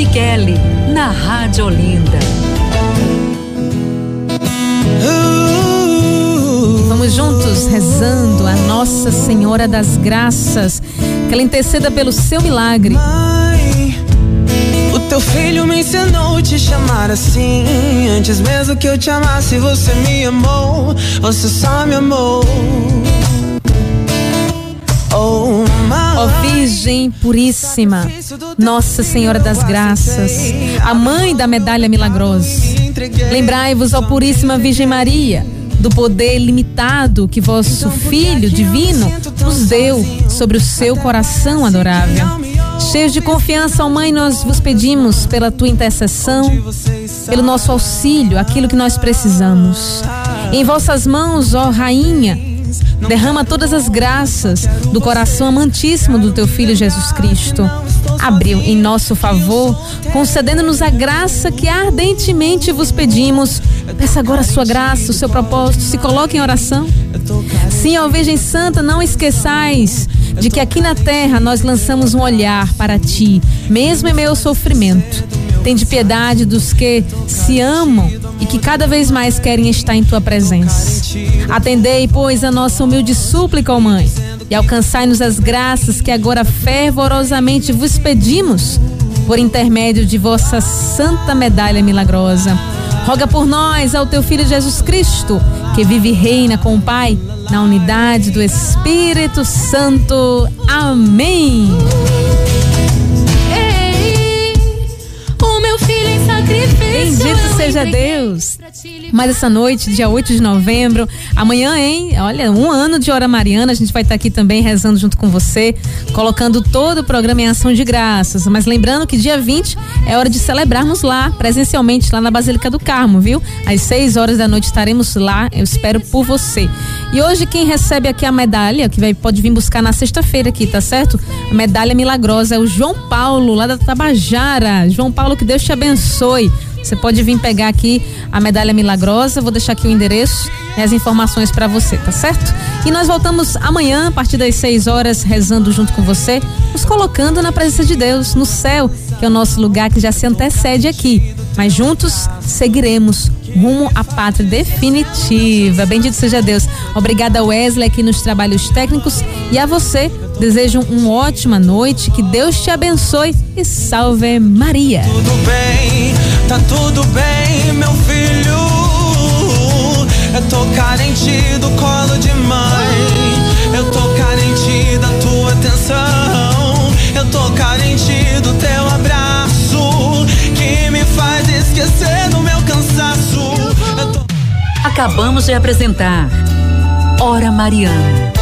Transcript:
Dani Kelly, na Rádio Olinda. Vamos juntos rezando a Nossa Senhora das Graças, que ela interceda pelo seu milagre. Mãe, o teu filho me ensinou a te chamar assim. Antes mesmo que eu te amasse, você me amou. Você só me amou. Virgem Puríssima, Nossa Senhora das Graças, a mãe da medalha milagrosa. Lembrai-vos, ó Puríssima Virgem Maria, do poder limitado que vosso Filho divino nos deu sobre o seu coração adorável. Cheios de confiança, ó Mãe, nós vos pedimos pela tua intercessão, pelo nosso auxílio, aquilo que nós precisamos. Em vossas mãos, ó Rainha, derrama todas as graças do coração amantíssimo do teu Filho Jesus Cristo. Abriu em nosso favor, concedendo-nos a graça que ardentemente vos pedimos. Peça agora a sua graça, o seu propósito, se coloque em oração. Sim, ó Virgem Santa, não esqueçais de que aqui na terra nós lançamos um olhar para ti, mesmo em meio ao sofrimento. Tende piedade dos que se amam e que cada vez mais querem estar em tua presença. Atendei, pois, a nossa humilde súplica, ó Mãe, e alcançai-nos as graças que agora fervorosamente vos pedimos, por intermédio de vossa santa medalha milagrosa. Roga por nós ao teu Filho Jesus Cristo, que vive e reina com o Pai, na unidade do Espírito Santo. Amém. O seja Deus. Mas essa noite, dia 8 de novembro, amanhã, hein? Olha, um ano de Hora Mariana, a gente vai estar aqui também rezando junto com você, colocando todo o programa em ação de graças. Mas lembrando que dia 20 é hora de celebrarmos lá, presencialmente, lá na Basílica do Carmo, viu? Às 6 horas da noite estaremos lá, eu espero por você. E hoje quem recebe aqui a medalha, que vai, pode vir buscar na sexta-feira aqui, tá certo? A medalha milagrosa é o João Paulo, lá da Tabajara. João Paulo, que Deus te abençoe. Você pode vir pegar aqui a medalha milagrosa, vou deixar aqui o endereço e as informações para você, tá certo? E nós voltamos amanhã, a partir das 6 horas, rezando junto com você, nos colocando na presença de Deus, no céu, que é o nosso lugar que já se antecede aqui. Mas juntos seguiremos rumo à pátria definitiva. Bendito seja Deus. Obrigada, Wesley, aqui nos trabalhos técnicos. E a você, desejo uma ótima noite, que Deus te abençoe e salve Maria. Tudo bem, tá tudo bem, meu filho. Eu tô carente do colo de mãe. Eu tô carente da tua atenção. Eu tô carente do teu abraço. Que me faz esquecer do meu cansaço. Tô... Acabamos de apresentar Hora Mariana.